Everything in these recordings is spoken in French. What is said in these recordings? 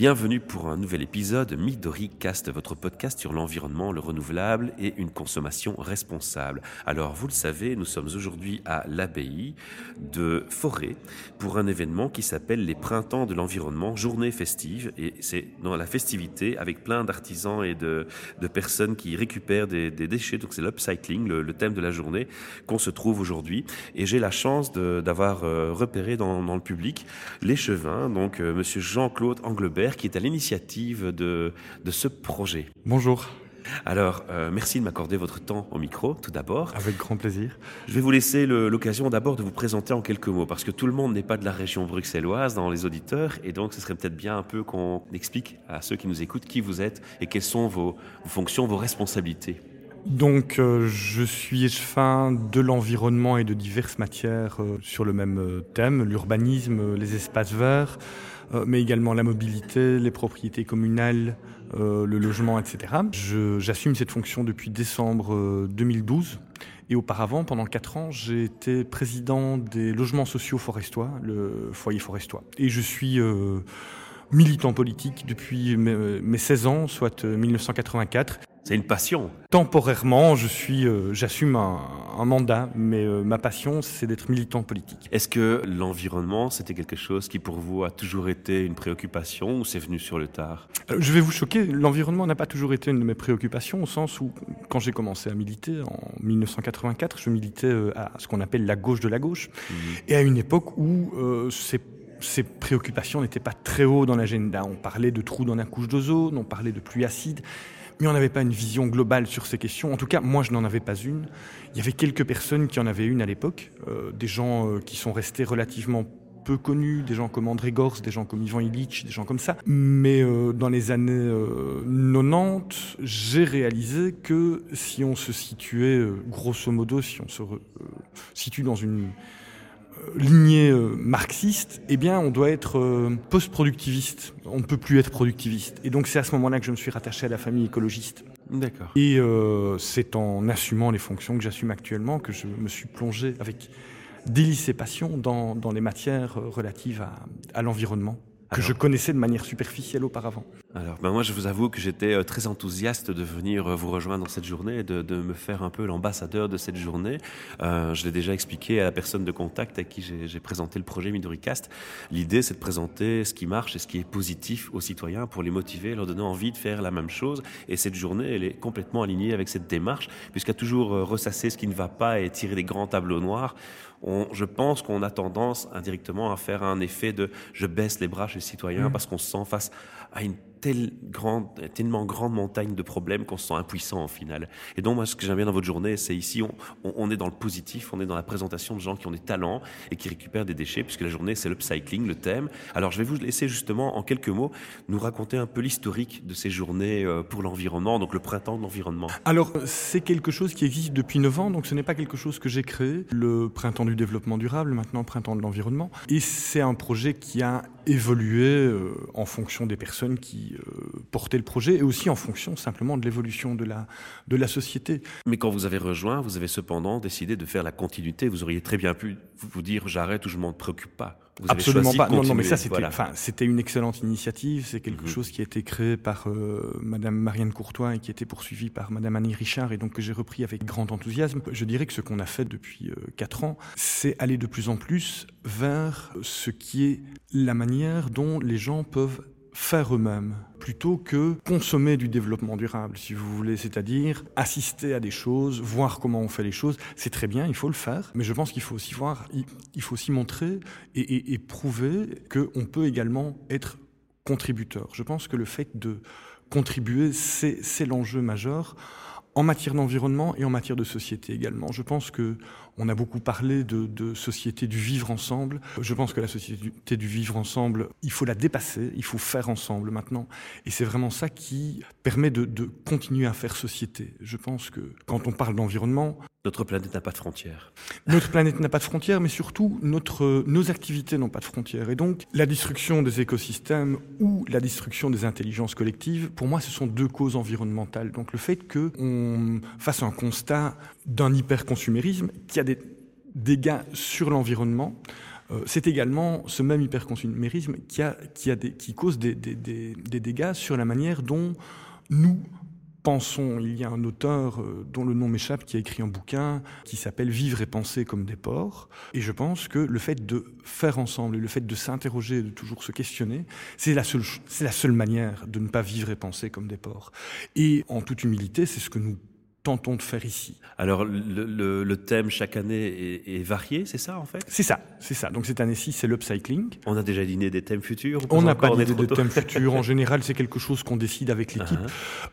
Bienvenue pour un nouvel épisode Midori Cast, votre podcast sur l'environnement, le renouvelable et une consommation responsable. Alors, vous le savez, nous sommes aujourd'hui à l'abbaye de Forêt pour un événement qui s'appelle les Printemps de l'environnement, journée festive. Et c'est dans la festivité avec plein d'artisans et de, personnes qui récupèrent des, déchets. Donc, c'est l'upcycling, le, thème de la journée qu'on se trouve aujourd'hui. Et j'ai la chance d'avoir euh, repéré dans, dans, le public l'échevin, donc euh, monsieur Jean-Claude Anglebert qui est à l'initiative de, de ce projet. Bonjour. Alors, euh, merci de m'accorder votre temps au micro, tout d'abord. Avec grand plaisir. Je vais vous laisser l'occasion d'abord de vous présenter en quelques mots, parce que tout le monde n'est pas de la région bruxelloise dans les auditeurs, et donc ce serait peut-être bien un peu qu'on explique à ceux qui nous écoutent qui vous êtes et quelles sont vos, vos fonctions, vos responsabilités. Donc, euh, je suis échevin de l'environnement et de diverses matières euh, sur le même thème, l'urbanisme, les espaces verts, mais également la mobilité, les propriétés communales, euh, le logement, etc. J'assume cette fonction depuis décembre 2012. Euh, et auparavant, pendant quatre ans, j'ai été président des logements sociaux forestois, le foyer forestois. Et je suis euh, militant politique depuis mes 16 ans, soit 1984. C'est une passion. Temporairement, je suis, euh, j'assume un, un, mandat, mais euh, ma passion, c'est d'être militant politique. Est-ce que l'environnement, c'était quelque chose qui pour vous a toujours été une préoccupation ou c'est venu sur le tard? Euh, Je vais vous choquer, l'environnement n'a pas toujours été une de mes préoccupations, au sens où, quand j'ai commencé à militer en 1984, je militais à ce qu'on appelle la gauche de la gauche, mmh. et à une époque où c'est ces préoccupations n'étaient pas très haut dans l'agenda. On parlait de trous dans la couche d'ozone, on parlait de pluie acide, mais on n'avait pas une vision globale sur ces questions. En tout cas, moi, je n'en avais pas une. Il y avait quelques personnes qui en avaient une à l'époque, euh, des gens euh, qui sont restés relativement peu connus, des gens comme André Gors, des gens comme Ivan Illich, des gens comme ça. Mais euh, dans les années euh, 90, j'ai réalisé que si on se situait, grosso modo, si on se situe dans une lignée euh, marxiste, eh bien, on doit être euh, post-productiviste. On ne peut plus être productiviste. Et donc, c'est à ce moment-là que je me suis rattaché à la famille écologiste. D'accord. Et euh, c'est en assumant les fonctions que j'assume actuellement que je me suis plongé avec délice et passion dans, dans les matières relatives à, à l'environnement que Alors, je connaissais de manière superficielle auparavant. Alors, ben moi, je vous avoue que j'étais euh, très enthousiaste de venir euh, vous rejoindre dans cette journée et de, de me faire un peu l'ambassadeur de cette journée. Euh, je l'ai déjà expliqué à la personne de contact à qui j'ai présenté le projet Midoricast. L'idée, c'est de présenter ce qui marche et ce qui est positif aux citoyens pour les motiver, leur donner envie de faire la même chose. Et cette journée, elle est complètement alignée avec cette démarche, puisqu'à toujours ressasser ce qui ne va pas et tirer des grands tableaux noirs. On, je pense qu'on a tendance indirectement à faire un effet de je baisse les bras chez les citoyens mmh. parce qu'on se sent face à une telle grande, tellement grande montagne de problèmes qu'on se sent impuissant en final. Et donc moi, ce que j'aime bien dans votre journée, c'est ici, on, on, est dans le positif, on est dans la présentation de gens qui ont des talents et qui récupèrent des déchets, puisque la journée, c'est l'upcycling, le thème. Alors je vais vous laisser justement, en quelques mots, nous raconter un peu l'historique de ces journées euh, pour l'environnement, donc le printemps de l'environnement. Alors, c'est quelque chose qui existe depuis 9 ans, donc ce n'est pas quelque chose que j'ai créé. Le printemps du développement durable, maintenant printemps de l'environnement. Et c'est un projet qui a évolué euh, en fonction des personnes qui euh, portaient le projet et aussi en fonction simplement de l'évolution de la, de la société. Mais quand vous avez rejoint, vous avez cependant décidé de faire la continuité. Vous auriez très bien pu vous dire j'arrête ou je m'en préoccupe pas. Vous Absolument pas. Non, non, mais ça c'était, voilà. une excellente initiative. C'est quelque mmh. chose qui a été créé par euh, Madame Marianne Courtois et qui a été poursuivi par Madame Annie Richard et donc que j'ai repris avec grand enthousiasme. Je dirais que ce qu'on a fait depuis euh, quatre ans, c'est aller de plus en plus vers ce qui est la manière dont les gens peuvent faire eux-mêmes plutôt que consommer du développement durable, si vous voulez, c'est-à-dire assister à des choses, voir comment on fait les choses. C'est très bien, il faut le faire, mais je pense qu'il faut aussi voir, il faut aussi montrer et, et, prouver qu'on peut également être contributeur. Je pense que le fait de contribuer, c'est l'enjeu majeur en matière d'environnement et en matière de société également. Je pense que on a beaucoup parlé de, de, société du vivre ensemble. Je pense que la société du vivre ensemble, il faut la dépasser, il faut faire ensemble maintenant. Et c'est vraiment ça qui permet de, de, continuer à faire société. Je pense que quand on parle d'environnement... Notre planète n'a pas de frontières. Notre planète n'a pas de frontières, mais surtout notre, nos activités n'ont pas de frontières. Et donc la destruction des écosystèmes ou la destruction des intelligences collectives, pour moi, ce sont deux causes environnementales. Donc le fait qu'on fasse un constat d'un hyperconsumérisme qui a des dégâts sur l'environnement, c'est également ce même hyperconsumérisme qui, cause des dégâts sur la manière dont nous pensons, il y a un auteur euh, dont le nom m'échappe qui a écrit un bouquin qui s'appelle Vivre et penser comme des porcs. Et je pense que le fait de faire ensemble et le fait de s'interroger, de toujours se questionner, c'est la seule, c'est la seule manière de ne pas vivre et penser comme des porcs. Et en toute humilité, c'est ce que nous tentons de faire ici. Alors le, le, thème chaque année est, est varié, c'est ça en fait? C'est ça, c'est ça. Donc cette année-ci, c'est l'upcycling. On a déjà dîné des thèmes futurs On n'a pas d'idée de thèmes futurs. En général, c'est quelque chose qu'on décide avec l'équipe.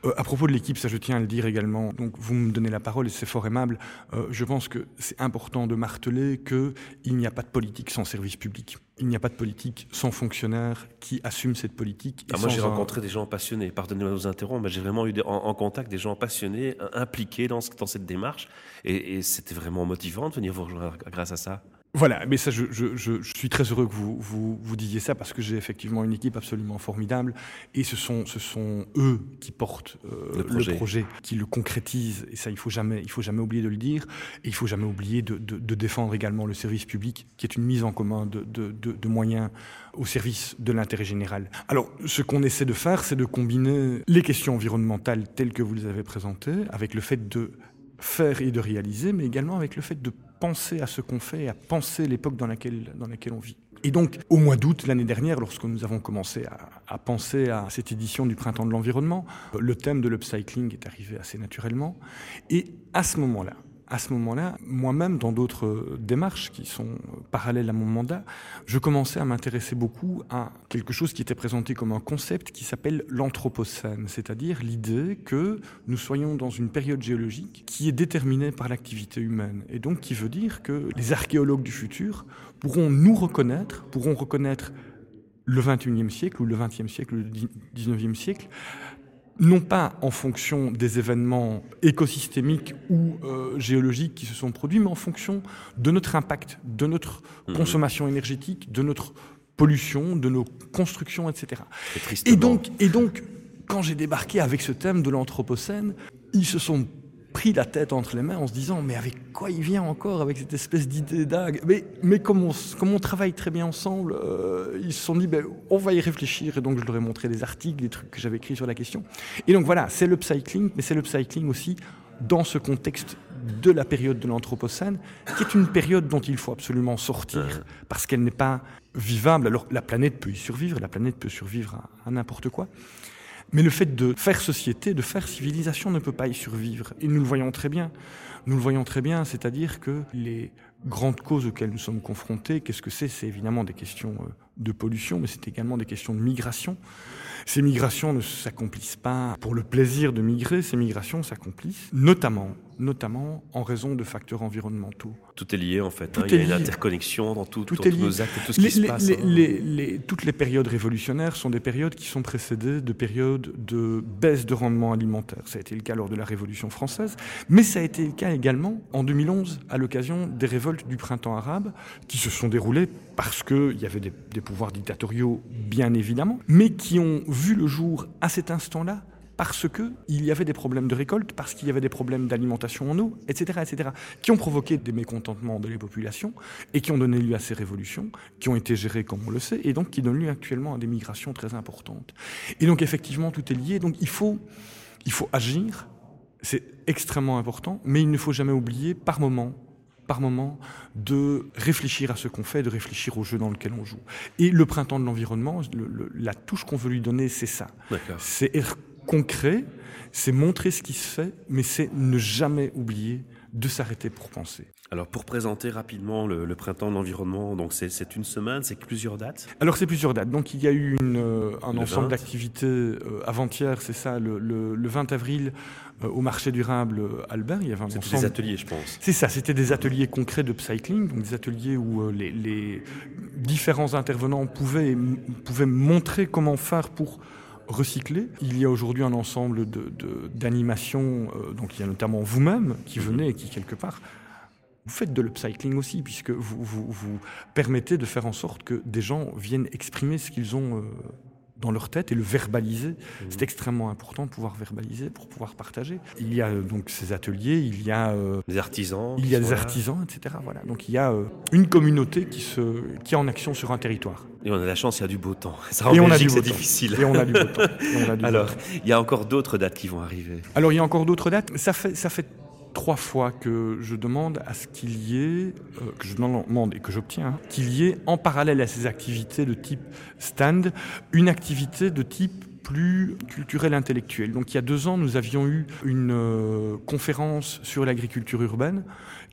Euh, à propos de l'équipe, ça je tiens à le dire également. Donc vous me donnez la parole et c'est fort aimable. Euh, je pense que c'est important de marteler qu'il n'y a pas de politique sans service public. Il n'y a pas de politique sans fonctionnaire qui assume cette politique. Ah, moi, j'ai rencontré des gens passionnés. Pardonnez-moi de vous interrompre, mais j'ai vraiment eu en, contact des gens passionnés, impliqués dans, dans cette démarche. Et, et c'était vraiment motivant de venir vous rejoindre grâce à ça. Voilà, mais ça, je, je, je, suis très heureux que vous, vous, vous disiez ça parce que j'ai effectivement une équipe absolument formidable et ce sont, ce sont eux qui portent euh, le, projet. qui le concrétisent et ça, il faut jamais, il faut jamais oublier de le dire et il faut jamais oublier de, de, de défendre également le service public qui est une mise en commun de, de moyens au service de l'intérêt général. Alors, ce qu'on essaie de faire, c'est de combiner les questions environnementales telles que vous les avez présentées avec le fait de faire et de réaliser, mais également avec le fait de penser à ce qu'on fait et à penser l'époque dans laquelle, dans laquelle on vit. Et donc, au mois d'août l'année dernière, lorsque nous avons commencé à, à, penser à cette édition du Printemps de l'environnement, le thème de l'upcycling est arrivé assez naturellement. Et à ce moment-là, à ce moment-là, moi-même, dans d'autres démarches qui sont parallèles à mon mandat, je commençais à m'intéresser beaucoup à quelque chose qui était présenté comme un concept qui s'appelle l'anthropocène, c'est-à-dire l'idée que nous soyons dans une période géologique qui est déterminée par l'activité humaine, et donc qui veut dire que les archéologues du futur pourront nous reconnaître, pourront reconnaître le 21e siècle ou le 20e siècle ou le 19e siècle non pas en fonction des événements écosystémiques ou euh, géologiques qui se sont produits, mais en fonction de notre impact, de notre mmh. consommation énergétique, de notre pollution, de nos constructions, etc. Et donc, et donc, quand j'ai débarqué avec ce thème de l'Anthropocène, ils se sont pris la tête entre les mains en se disant mais avec quoi il vient encore avec cette espèce d'idée dague mais, mais comme, on, comme on travaille très bien ensemble, euh, ils se sont dit ben, on va y réfléchir et donc je leur ai montré des articles, des trucs que j'avais écrits sur la question. Et donc voilà, c'est l'upcycling, mais c'est l'upcycling aussi dans ce contexte de la période de l'Anthropocène, qui est une période dont il faut absolument sortir, parce qu'elle n'est pas vivable. Alors la planète peut y survivre, la planète peut survivre à, à n'importe quoi, mais le fait de faire société, de faire civilisation ne peut pas y survivre. Et nous le voyons très bien. Nous le voyons très bien, c'est-à-dire que les grandes causes auxquelles nous sommes confrontés, qu'est-ce que c'est? C'est évidemment des questions euh, de pollution, mais c'est également des questions de migration. Ces migrations ne s'accomplissent pas pour le plaisir de migrer, ces migrations s'accomplissent notamment, notamment en raison de facteurs environnementaux. Tout est lié en fait, hein. il y a une interconnexion dans tout, tous nos actes, tout ce qui se passe. Hein. toutes les périodes révolutionnaires sont des périodes qui sont précédées de périodes de baisse de rendement alimentaire. Ça a été le cas lors de la Révolution française, mais ça a été le cas également en 2011 à l'occasion des révoltes du printemps arabe qui se sont déroulées parce qu'il y avait des, des pouvoirs dictatoriaux, bien évidemment, mais qui ont vu le jour à cet instant-là parce qu'il y avait des problèmes de récolte, parce qu'il y avait des problèmes d'alimentation en eau, etc., etc., qui ont provoqué des mécontentements de les populations et qui ont donné lieu à ces révolutions, qui ont été gérées comme on le sait, et donc qui donnent lieu actuellement à des migrations très importantes. Et donc effectivement, tout est lié. Donc il faut, il faut agir, c'est extrêmement important, mais il ne faut jamais oublier par moment par moment de réfléchir à ce qu'on fait, de réfléchir au jeu dans lequel on joue. Et le printemps de l'environnement, la touche qu'on veut lui donner, c'est ça. C'est être concret, c'est montrer ce qui se fait, mais c'est ne jamais oublier de s'arrêter pour penser. Alors pour présenter rapidement le, printemps de l'environnement, donc c'est une semaine, c'est plusieurs dates Alors c'est plusieurs dates. Donc il y a eu une, euh, un ensemble d'activités euh, avant-hier, c'est ça, le, le, 20 avril euh, au marché durable Albert. Il y avait un ensemble... des ateliers, je pense. C'est ça, c'était des ateliers concrets de cycling, donc des ateliers où les, les, différents intervenants pouvaient, pouvaient montrer comment faire pour recycler. Il y a aujourd'hui un ensemble d'animations, de, donc il y a notamment vous-même qui venez et qui quelque part vous faites de l'upcycling aussi, puisque vous, vous, vous, permettez de faire en sorte que des gens viennent exprimer ce qu'ils ont euh, dans leur tête et le verbaliser. Mmh. C'est extrêmement important de pouvoir verbaliser pour pouvoir partager. Il y a euh, donc ces ateliers, il y a des artisans, il y a des artisans, etc. Voilà. Donc il y a une communauté qui se qui est en action sur un territoire. Et on a la chance, il y a du beau temps. Ça, et on a du c'est difficile. Et on a du beau temps. Alors, il y a encore d'autres dates qui vont arriver. Alors il y a encore d'autres dates. Ça fait ça fait trois fois que je demande à ce qu'il y ait, euh, que je demande et que j'obtiens, hein, qu'il y ait en parallèle à ces activités de type stand, une activité de type plus culturel intellectuel. Donc il y a deux ans, nous avions eu une euh, conférence sur l'agriculture urbaine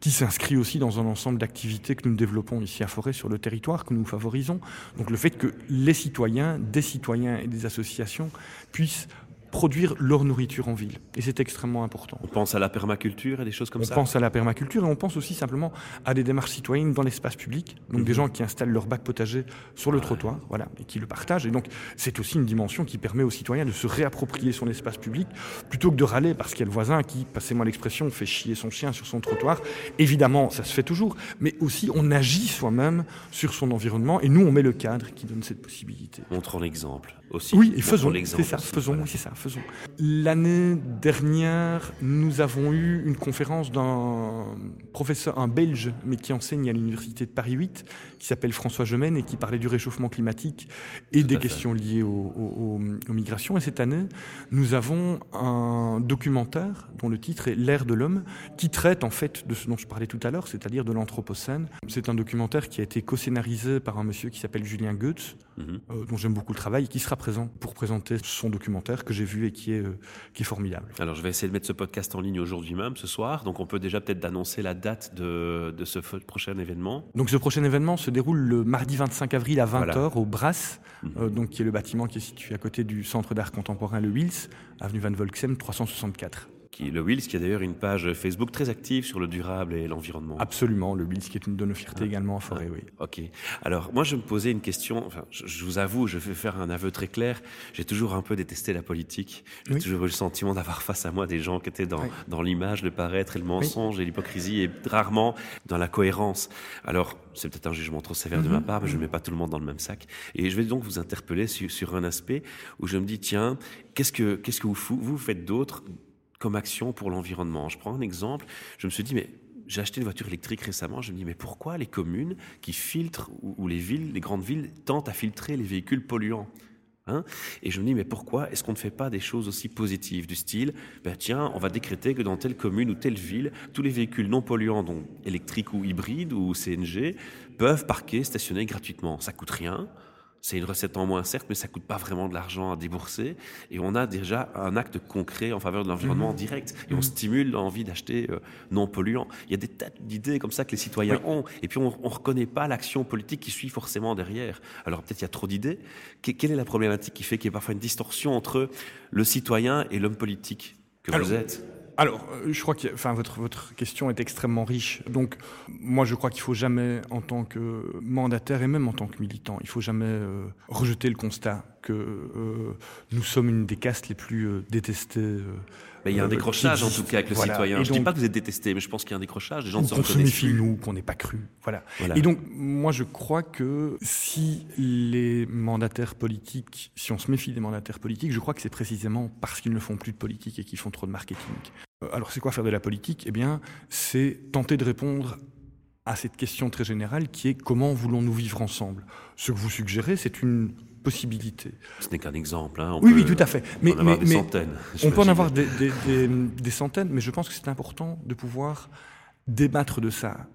qui s'inscrit aussi dans un ensemble d'activités que nous développons ici à Forêt sur le territoire, que nous favorisons. Donc le fait que les citoyens, des citoyens et des associations puissent produire leur nourriture en ville. Et c'est extrêmement important. On pense à la permaculture et des choses comme ça. On pense à la permaculture et on pense aussi simplement à des démarches citoyennes dans l'espace public. Donc des mhm. gens qui installent leur bac potager sur le trottoir, voilà, et qui le partagent. Et donc c'est aussi une dimension qui permet aux citoyens de se réapproprier son espace public plutôt que de râler parce qu'il y a le voisin qui, passez-moi l'expression, fait chier son chien sur son trottoir. Évidemment, ça se fait toujours, mais aussi on agit soi-même sur son environnement et nous on met le cadre qui donne cette possibilité. Montrons l'exemple. Oui, et faisons, c'est ça, faisons, oui, c'est ça, faisons. L'année dernière, nous avons eu une conférence d'un professeur, un Belge, mais qui enseigne à l'université de Paris 8, qui s'appelle François Gemène et qui parlait du réchauffement climatique et des questions liées aux, migrations. Et cette année, nous avons un documentaire dont le titre est L'ère de l'homme, qui traite en fait de ce dont je parlais tout à l'heure, c'est-à-dire de l'anthropocène. C'est un documentaire qui a été co-scénarisé par un monsieur qui s'appelle Julien Goetz, mhm. euh, dont j'aime beaucoup le travail, et qui sera présent pour présenter son documentaire que j'ai vu et qui est, euh, qui est formidable. Alors je vais essayer de mettre ce podcast en ligne aujourd'hui même, ce soir. Donc on peut déjà peut-être annoncer la date de, de, ce prochain événement. Donc ce prochain événement se déroule le mardi 25 avril à 20h au Brass, mhm. euh, donc qui est le bâtiment qui est situé à côté du Centre d'art contemporain Le Wils, avenue Van Volksem 364 le Wills, qui a d'ailleurs une page Facebook très active sur le durable et l'environnement. Absolument, le Wills qui est une de nos fiertés ah. également à Forêt, oui. Ok. Alors, moi, je me posais une question, enfin, je, vous avoue, je vais faire un aveu très clair, j'ai toujours un peu détesté la politique. J'ai toujours eu le sentiment d'avoir face à moi des gens qui étaient dans, dans l'image, le paraître et le mensonge et l'hypocrisie et rarement dans la cohérence. Alors, c'est peut-être un jugement trop sévère de ma mhm. part, mais je ne mets pas tout le monde dans le même sac. Et je vais donc vous interpeller sur, sur un aspect où je me dis, tiens, qu'est-ce que, qu'est-ce que vous, vous faites d'autre comme action pour l'environnement. Je prends un exemple, je me suis dit, mais j'ai acheté une voiture électrique récemment, je me dis, mais pourquoi les communes qui filtrent, ou, les villes, les grandes villes, tentent à filtrer les véhicules polluants hein? Et je me dis, mais pourquoi est-ce qu'on ne fait pas des choses aussi positives du style, ben tiens, on va décréter que dans telle commune ou telle ville, tous les véhicules non polluants, donc électriques ou hybrides ou CNG, peuvent parquer, stationner gratuitement. Ça coûte rien. C'est une recette en moins, certes, mais ça coûte pas vraiment de l'argent à débourser. Et on a déjà un acte concret en faveur de l'environnement mmh. direct. Et on mmh. stimule l'envie d'acheter euh, non polluant. Il y a des tas d'idées comme ça que les citoyens ont. Et puis on ne reconnaît pas l'action politique qui suit forcément derrière. Alors peut-être il y a trop d'idées. quelle est la problématique qui fait qu'il y a parfois une distorsion entre le citoyen et l'homme politique que vous êtes? Alors, euh, je crois que enfin, votre, votre question est extrêmement riche. Donc, moi, je crois qu'il faut jamais, en tant que mandataire et même en tant que militant, il faut jamais euh, rejeter le constat que euh, nous sommes une des castes les plus détestées mais il y a un euh, décrochage en tout cas avec le citoyen. je ne dis pas que vous êtes détesté, mais je pense qu'il y a un décrochage. Les gens se se méfie nous, qu'on n'est pas cru. Voilà. Et donc, moi, je crois que si les mandataires politiques, si on se méfie des mandataires politiques, je crois que c'est précisément parce qu'ils ne font plus de politique et qu'ils font trop de marketing. Euh, alors, c'est quoi faire de la politique? Eh bien, c'est tenter de répondre à cette question très générale qui est comment voulons-nous vivre ensemble? Ce que vous suggérez, c'est une Ce n'est qu'un exemple. Hein. oui, oui, tout à fait. Mais, on, mais, des centaines, on peut en avoir des, des, centaines, mais je pense que c'est important de pouvoir débattre de ça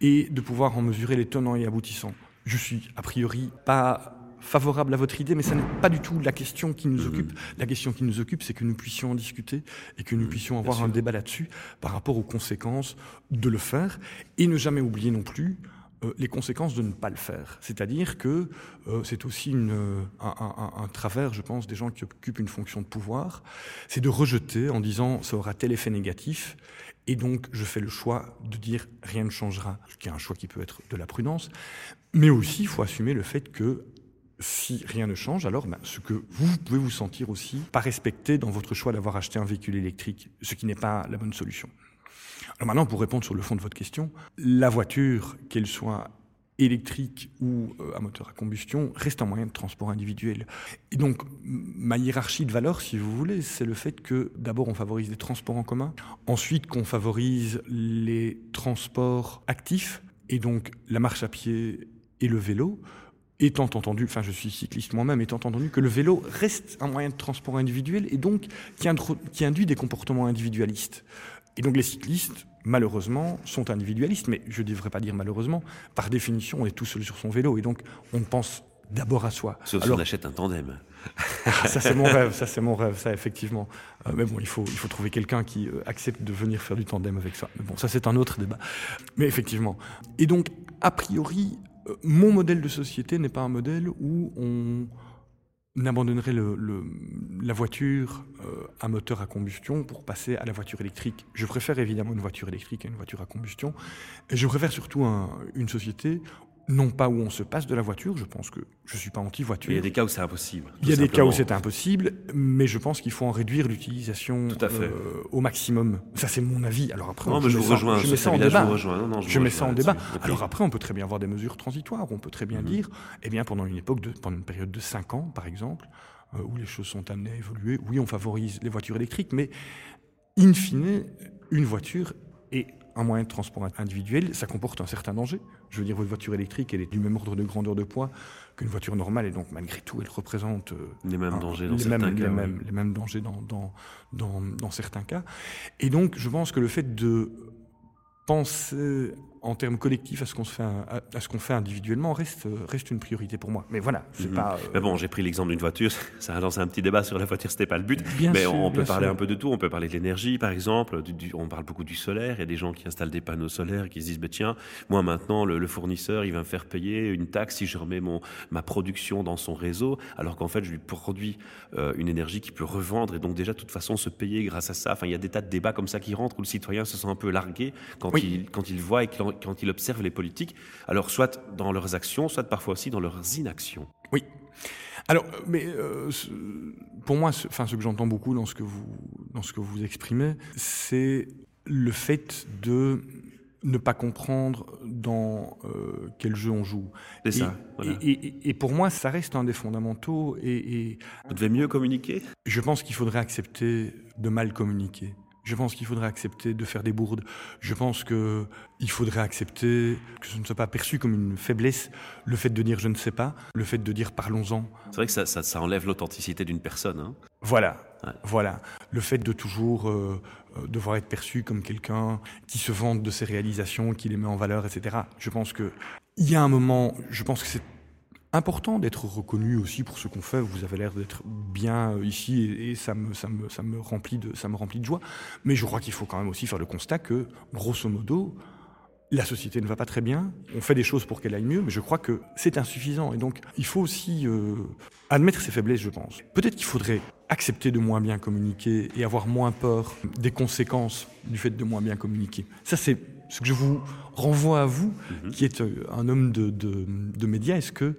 et de pouvoir en mesurer les tenants et aboutissants. Je suis a priori pas favorable à votre idée, mais ce n'est pas du tout la question qui nous mmh. occupe. La question qui nous occupe, c'est que nous puissions en discuter et que nous mmh, puissions avoir un débat là-dessus par rapport aux conséquences de le faire et ne jamais oublier non plus euh, les conséquences de ne pas le faire. C'est-à-dire que euh, c'est aussi euh, un, travers, je pense, des gens qui occupent une fonction de pouvoir, c'est de rejeter en disant ça aura tel effet négatif, et donc je fais le choix de dire rien ne changera, ce qui est un choix qui peut être de la prudence, mais aussi il faut assumer le fait que si rien ne change, alors ben, ce que vous pouvez vous sentir aussi pas respecté dans votre choix d'avoir acheté un véhicule électrique, ce qui n'est pas la bonne solution. Alors maintenant, pour répondre sur le fond de votre question, la voiture, qu'elle soit électrique ou euh, à moteur à combustion reste un moyen de transport individuel. Et donc, ma hiérarchie de valeurs, si vous voulez, c'est le fait que d'abord on favorise les transports en commun, ensuite qu'on favorise les transports actifs, et donc la marche à pied et le vélo, étant entendu, enfin je suis cycliste moi-même, étant entendu que le vélo reste un moyen de transport individuel et donc qui, induit des comportements individualistes. Et donc les cyclistes, malheureusement, sont individualistes, mais je ne devrais pas dire malheureusement, par définition, on est tout seul sur son vélo et donc on pense d'abord à soi. Sauf si on achète un tandem. Ah, ça c'est mon rêve, ça c'est mon rêve, ça effectivement. Euh, mais bon, il faut, il faut trouver quelqu'un qui euh, accepte de venir faire du tandem avec ça. Mais bon, ça c'est un autre débat. Mais effectivement. Et donc, a priori, euh, mon modèle de société n'est pas un modèle où on abandonnerait la voiture euh, à moteur à combustion pour passer à la voiture électrique. Je préfère évidemment une voiture électrique à une voiture à combustion. Et je préfère surtout une société non pas où on se passe de la voiture, je pense que je ne suis pas anti-voiture. Il y a des cas où c'est impossible. Il y a des cas où c'est impossible, mais je pense qu'il faut en réduire l'utilisation euh, au maximum. Ça, c'est mon avis. Alors après, je, vous rejoins, je mets ça en débat. Je, mets ça en débat. Alors après, on peut très bien avoir des mesures transitoires. On peut très bien mhm. dire, eh bien, pendant une époque, de, pendant une période de 5 ans, par exemple, euh, où les choses sont amenées à évoluer, oui, on favorise les voitures électriques, mais in fine, une voiture est un moyen de transport individuel, ça comporte un certain danger. Je veux dire, votre voiture électrique, elle est du même ordre de grandeur de poids qu'une voiture normale, et donc malgré tout, elle représente les mêmes dangers dans les certains mêmes, cas. Les, mêmes, les mêmes dangers dans, dans, dans, dans certains cas. Et donc, je pense que le fait de penser en termes collectifs à ce qu'on fait, à, ce qu'on fait individuellement reste, reste une priorité pour moi. Mais voilà, c'est mhm. pas. Euh, mais bon, j'ai pris l'exemple d'une voiture. Ça a lancé un petit débat sur la voiture, c'était pas le but. mais on peut parler un peu de tout. On peut parler de l'énergie, par exemple. on parle beaucoup du solaire. Il y a des gens qui installent des panneaux solaires qui se disent, bah, tiens, moi maintenant, le, fournisseur, il va me faire payer une taxe si je remets mon, ma production dans son réseau, alors qu'en fait, je lui produis euh, une énergie qui peut revendre et donc déjà, de toute façon, se payer grâce à ça. Enfin, il y a des tas de débats comme ça qui rentrent où le citoyen se sent un peu largué quand, il, quand il voit et qu'il quand il observe les politiques, alors soit dans leurs actions, soit parfois aussi dans leurs inactions. Oui. Alors, mais euh, pour moi, ce, enfin, ce que j'entends beaucoup dans ce que vous, dans ce que vous exprimez, c'est le fait de ne pas comprendre dans euh, quel jeu on joue. C'est ça. Et, pour moi, ça reste un des fondamentaux. Et, Vous devez mieux communiquer? Je pense qu'il faudrait accepter de mal communiquer. Je pense qu'il faudrait accepter de faire des bourdes. Je pense qu'il faudrait accepter que ce ne soit pas perçu comme une faiblesse, le fait de dire je ne sais pas, le fait de dire parlons-en. C'est vrai que ça, ça, enlève l'authenticité d'une personne. Hein. voilà, voilà. Le fait de toujours euh, euh, devoir être perçu comme quelqu'un qui se vante de ses réalisations, qui les met en valeur, etc. Je pense qu'il y a un moment, je pense que c'est important d'être reconnu aussi pour ce qu'on fait. Vous avez l'air d'être bien euh, ici et, ça, me, ça, me, ça, me remplit de, ça me remplit de joie. Mais je crois qu'il faut quand même aussi faire le constat que, grosso modo, la société ne va pas très bien. On fait des choses pour qu'elle aille mieux, mais je crois que c'est insuffisant. Et donc, il faut aussi euh, admettre ses faiblesses, je pense. Peut-être qu'il faudrait accepter de moins bien communiquer et avoir moins peur des conséquences du fait de moins bien communiquer. Ça, c'est ce que je vous renvoie à vous, mhm. qui êtes euh, un homme de, de, médias. Est-ce que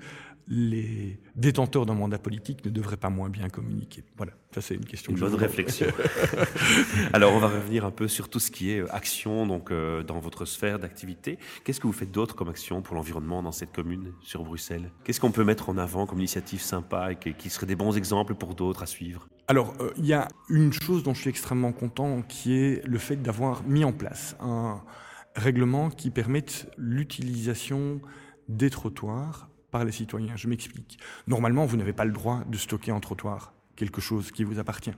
les détenteurs d'un mandat politique ne devraient pas moins bien communiquer? Voilà, ça c'est une question. Une bonne réflexion. Alors on va revenir un peu sur tout ce qui est euh, action donc euh, dans votre sphère d'activité. Qu'est-ce que vous faites d'autre comme action pour l'environnement dans cette commune sur Bruxelles? Qu'est-ce qu'on peut mettre en avant comme initiative sympa et qui, serait des bons exemples pour d'autres à suivre? Alors il y a une chose dont je suis extrêmement content qui est le fait d'avoir mis en place un règlements qui permettent l'utilisation des trottoirs par les citoyens. Je m'explique. Normalement, vous n'avez pas le droit de stocker en trottoir quelque chose qui vous appartient.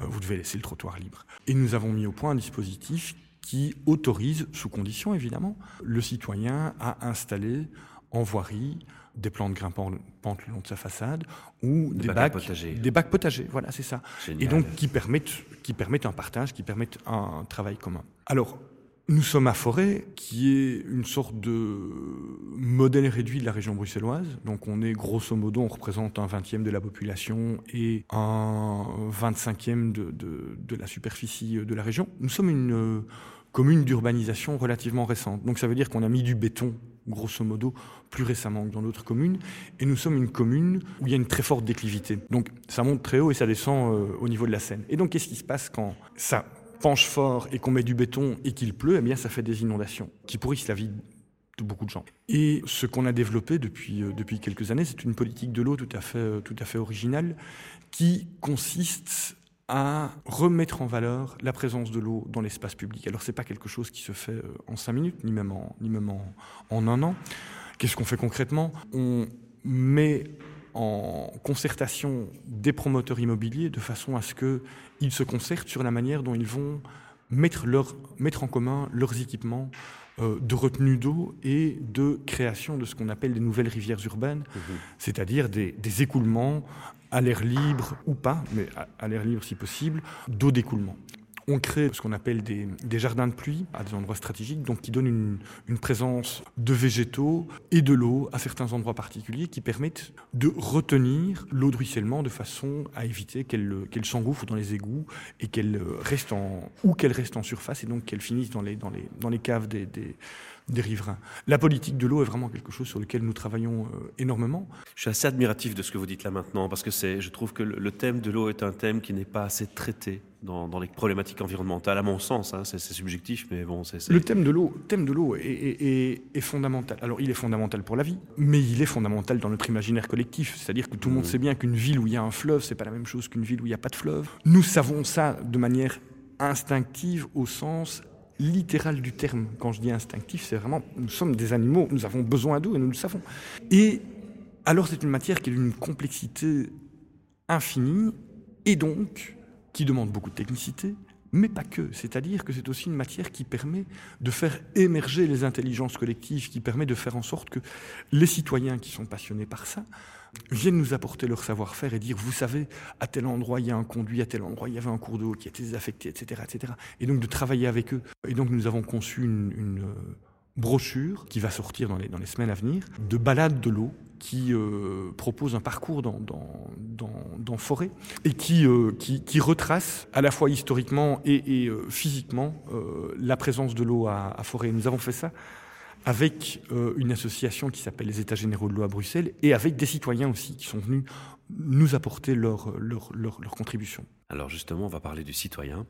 Euh, vous devez laisser le trottoir libre. Et nous avons mis au point un dispositif qui autorise, sous condition évidemment, le citoyen à installer en voirie des plantes grimpantes le long de sa façade ou des, bacs, potagers. Des bacs potagers, voilà, c'est ça. Et donc qui permettent, qui permettent un partage, qui permettent un travail commun. Alors, nous sommes à Forêt, qui est une sorte de modèle réduit de la région bruxelloise. Donc on est grosso modo, on représente un vingtième de la population et un vingt-cinquième de, de, la superficie de la région. Nous sommes une euh, commune d'urbanisation relativement récente. Donc ça veut dire qu'on a mis du béton, grosso modo, plus récemment que dans d'autres communes. Et nous sommes une commune où il y a une très forte déclivité. Donc ça monte très haut et ça descend euh, au niveau de la Seine. Et donc qu'est-ce qui se passe quand ça penche fort et qu'on met du béton et qu'il pleut, eh bien ça fait des inondations qui pourrissent la vie beaucoup de gens. Et ce qu'on a développé depuis, euh, depuis quelques années, c'est une politique de l'eau tout à fait, euh, tout à fait originale qui consiste à remettre en valeur la présence de l'eau dans l'espace public. Alors c'est pas quelque chose qui se fait euh, en cinq minutes, ni même en, ni même en, en un an. Qu'est-ce qu'on fait concrètement? On met en concertation des promoteurs immobiliers de façon à ce qu'ils se concertent sur la manière dont ils vont mettre, leur, mettre en commun leurs équipements euh, de retenue d'eau et de création de ce qu'on appelle des nouvelles rivières urbaines, mmh c'est-à-dire des, des, écoulements à l'air libre ou pas, mais à, l'air libre si possible, d'eau d'écoulement on crée ce qu'on appelle des, jardins de pluie à des endroits stratégiques, donc qui donnent une, présence de végétaux et de l'eau à certains endroits particuliers qui permettent de retenir l'eau de ruissellement de façon à éviter qu'elle s'engouffre dans les égouts et qu'elle reste en ou qu'elle reste en surface et donc qu'elle finisse dans les, dans les, dans les caves des, des riverains. La politique de l'eau est vraiment quelque chose sur lequel nous travaillons euh, énormément. Je suis assez admiratif de ce que vous dites là maintenant, parce que c'est, je trouve que le, thème de l'eau est un thème qui n'est pas assez traité dans, les problématiques environnementales, à mon sens. Hein, c'est, subjectif, mais bon, c'est, Le thème de l'eau, thème de l'eau est, fondamental. Alors, il est fondamental pour la vie, mais il est fondamental dans notre imaginaire collectif. C'est-à-dire que tout le monde mmh. sait bien qu'une ville où il y a un fleuve, c'est pas la même chose qu'une ville où il n'y a pas de fleuve. Nous savons ça de manière instinctive au sens littéral du terme. Quand je dis instinctif, c'est vraiment, nous sommes des animaux, nous avons besoin d'eau et nous le savons. Et alors c'est une matière qui a une complexité infinie et donc qui demande beaucoup de technicité, mais pas que. C'est-à-dire que c'est aussi une matière qui permet de faire émerger les intelligences collectives, qui permet de faire en sorte que les citoyens qui sont passionnés par ça viennent nous apporter leur savoir-faire et dire, vous savez, à tel endroit il y a un conduit, à tel endroit il y avait un cours d'eau qui été désaffecté, etc., etc. Et donc de travailler avec eux. Et donc nous avons conçu une, euh, brochure qui va sortir dans les, dans les semaines à venir, de balade de l'eau, qui euh, propose un parcours dans, dans, dans, forêt et qui, euh, qui, qui, retrace à la fois historiquement et, et physiquement la présence de l'eau à, à, forêt. Nous avons fait ça avec euh, une association qui s'appelle les États généraux de l'eau à Bruxelles et avec des citoyens aussi qui sont venus nous apporter leur, leur, leur, contribution. Alors justement, on va parler du citoyen.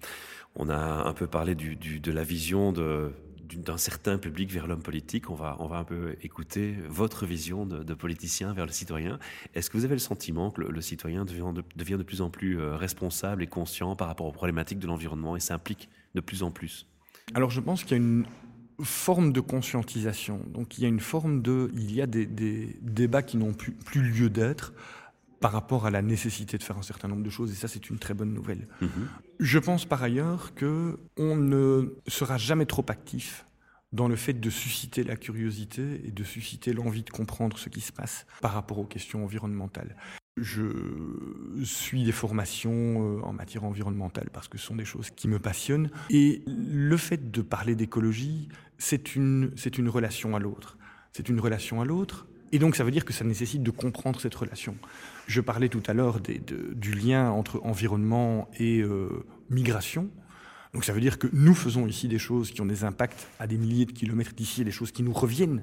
On a un peu parlé du, de la vision de, d'un certain public vers l'homme politique. On va, on va un peu écouter votre vision de, politicien vers le citoyen. Est-ce que vous avez le sentiment que le, citoyen devient de, devient de, plus en plus euh, responsable et conscient par rapport aux problématiques de l'environnement et s'implique de plus en plus? Alors je pense qu'il y a une, forme de conscientisation. Donc il y a une forme de, il y a des, débats qui n'ont plus, plus, lieu d'être par rapport à la nécessité de faire un certain nombre de choses, et ça c'est une très bonne nouvelle. Mm-hmm. Je pense par ailleurs que on ne sera jamais trop actif dans le fait de susciter la curiosité et de susciter l'envie de comprendre ce qui se passe par rapport aux questions environnementales. Je suis des formations euh, en matière environnementale parce que ce sont des choses qui me passionnent. Et le fait de parler d'écologie, c'est une, c'est une relation à l'autre. C'est une relation à l'autre. Et donc ça veut dire que ça nécessite de comprendre cette relation. Je parlais tout à l'heure du lien entre environnement et euh, migration. Donc ça veut dire que nous faisons ici des choses qui ont des impacts à des milliers de kilomètres d'ici, des choses qui nous reviennent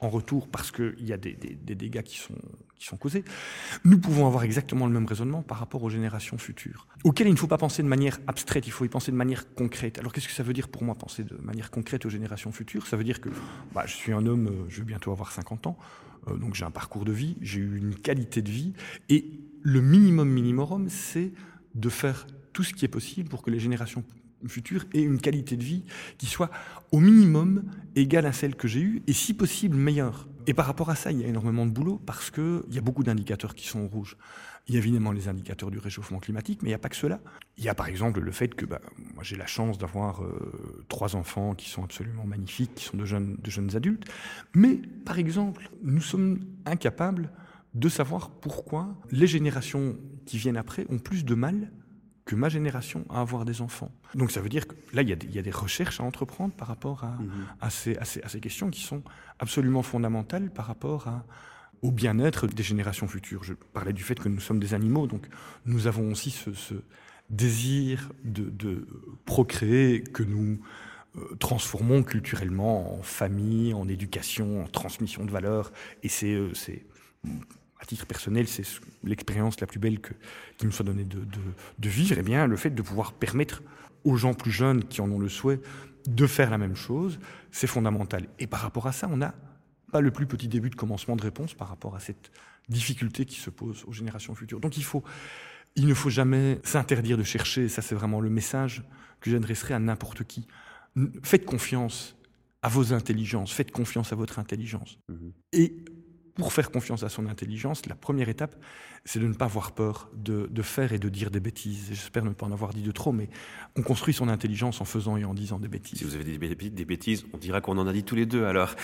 en retour parce qu'il y a des, dégâts qui sont, causés, nous pouvons avoir exactement le même raisonnement par rapport aux générations futures, auxquelles il ne faut pas penser de manière abstraite, il faut y penser de manière concrète. Alors qu'est-ce que ça veut dire pour moi penser de manière concrète aux générations futures? Ça veut dire que bah, je suis un homme, euh, je vais bientôt avoir 50 ans, euh, donc j'ai un parcours de vie, j'ai eu une qualité de vie, et le minimum minimum, c'est de faire tout ce qui est possible pour que les générations futur et une qualité de vie qui soit au minimum égale à celle que j'ai eue et si possible meilleure. Et par rapport à ça, il y a énormément de boulot parce qu'il y a beaucoup d'indicateurs qui sont rouges. Il y a évidemment les indicateurs du réchauffement climatique, mais il n'y a pas que cela. Il y a par exemple le fait que bah, moi j'ai la chance d'avoir euh, trois enfants qui sont absolument magnifiques, qui sont de jeunes, de jeunes adultes. Mais par exemple, nous sommes incapables de savoir pourquoi les générations qui viennent après ont plus de mal que ma génération à avoir des enfants. Donc ça veut dire que là, il y, a des, recherches à entreprendre par rapport mhm. à, ces, questions qui sont absolument fondamentales par rapport au bien-être des générations futures. Je parlais du fait que nous sommes des animaux, donc nous avons aussi ce, désir de, procréer que nous euh, transformons culturellement en famille, en éducation, en transmission de valeurs. Et c'est euh, à titre personnel, c'est l'expérience la plus belle que, qui me soit donnée de, de, vivre, et eh bien le fait de pouvoir permettre aux gens plus jeunes qui en ont le souhait de faire la même chose, c'est fondamental. Et par rapport à ça, on n'a pas le plus petit début de commencement de réponse par rapport à cette difficulté qui se pose aux générations futures. Donc il, faut, il ne faut jamais s'interdire de chercher, ça c'est vraiment le message que j'adresserai à n'importe qui. Faites confiance à vos intelligences, faites confiance à votre intelligence. Mmh Et pour faire confiance à son intelligence, la première étape, c'est de ne pas avoir peur de, faire et de dire des bêtises. J'espère ne pas en avoir dit de trop, mais on construit son intelligence en faisant et en disant des bêtises. Si vous avez dit des bêtises, on dira qu'on en a dit tous les deux alors.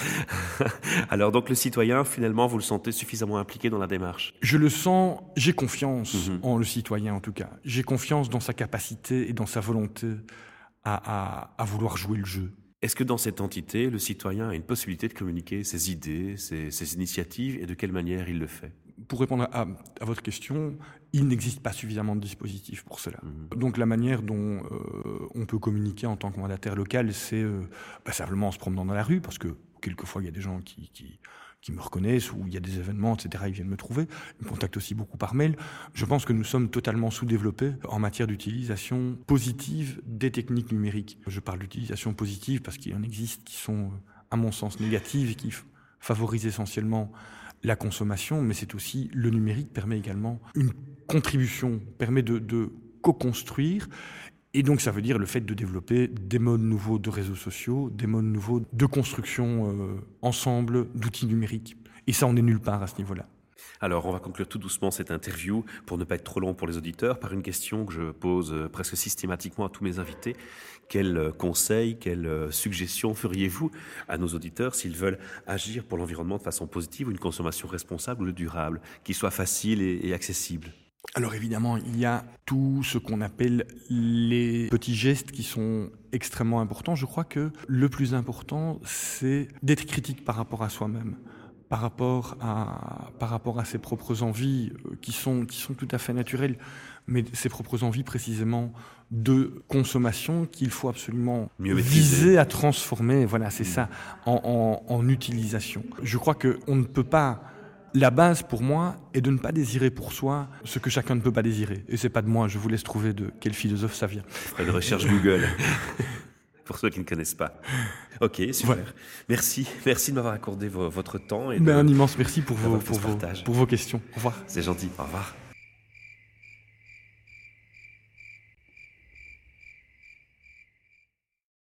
alors donc le citoyen, finalement, vous le sentez suffisamment impliqué dans la démarche? Je le sens, j'ai confiance mhm. en le citoyen en tout cas. J'ai confiance dans sa capacité et dans sa volonté à vouloir jouer le jeu. Est-ce que dans cette entité, le citoyen a une possibilité de communiquer ses idées, ses, initiatives, et de quelle manière il le fait? Pour répondre à, votre question, il n'existe pas suffisamment de dispositifs pour cela. Mmh. Donc la manière dont euh, on peut communiquer en tant que mandataire local, c'est euh, bah, simplement en se promenant dans la rue, parce que quelquefois il y a des gens qui, qui qui me reconnaissent, ou il y a des événements, etc., ils viennent me trouver. Ils me contactent aussi beaucoup par mail. Je pense que nous sommes totalement sous-développés en matière d'utilisation positive des techniques numériques. Je parle d'utilisation positive parce qu'il en existe qui sont, à mon sens, négatives et qui favorisent essentiellement la consommation, mais c'est aussi le numérique permet également une contribution, permet de co-construire et donc ça veut dire le fait de développer des modes nouveaux de réseaux sociaux, des modes nouveaux de construction euh, ensemble d'outils numériques. Et ça, on n'est nulle part à ce niveau-là. Alors, on va conclure tout doucement cette interview pour ne pas être trop long pour les auditeurs par une question que je pose euh, presque systématiquement à tous mes invités. Quels euh, conseils, quelles suggestions feriez-vous à nos auditeurs s'ils veulent agir pour l'environnement de façon positive ou une consommation responsable ou durable, qui soit facile et accessible? Alors évidemment, il y a tout ce qu'on appelle les petits gestes qui sont extrêmement importants. Je crois que le plus important, c'est d'être critique par rapport à soi-même, par rapport à, par rapport à ses propres envies euh, qui sont, qui sont tout à fait naturelles, mais ses propres envies précisément de consommation qu'il faut absolument viser à transformer, voilà, c'est ça, en, en, en utilisation. Je crois qu'on ne peut pas la base pour moi est de ne pas désirer pour soi ce que chacun ne peut pas désirer. Et c'est pas de moi, je vous laisse trouver de quel philosophe ça vient. Une recherche Google. pour ceux qui ne connaissent pas. Ok, super. Merci, merci de m'avoir accordé votre temps. Et ben, un immense merci pour vos, pour, vos, pour vos questions. Au revoir. C'est gentil. Au revoir.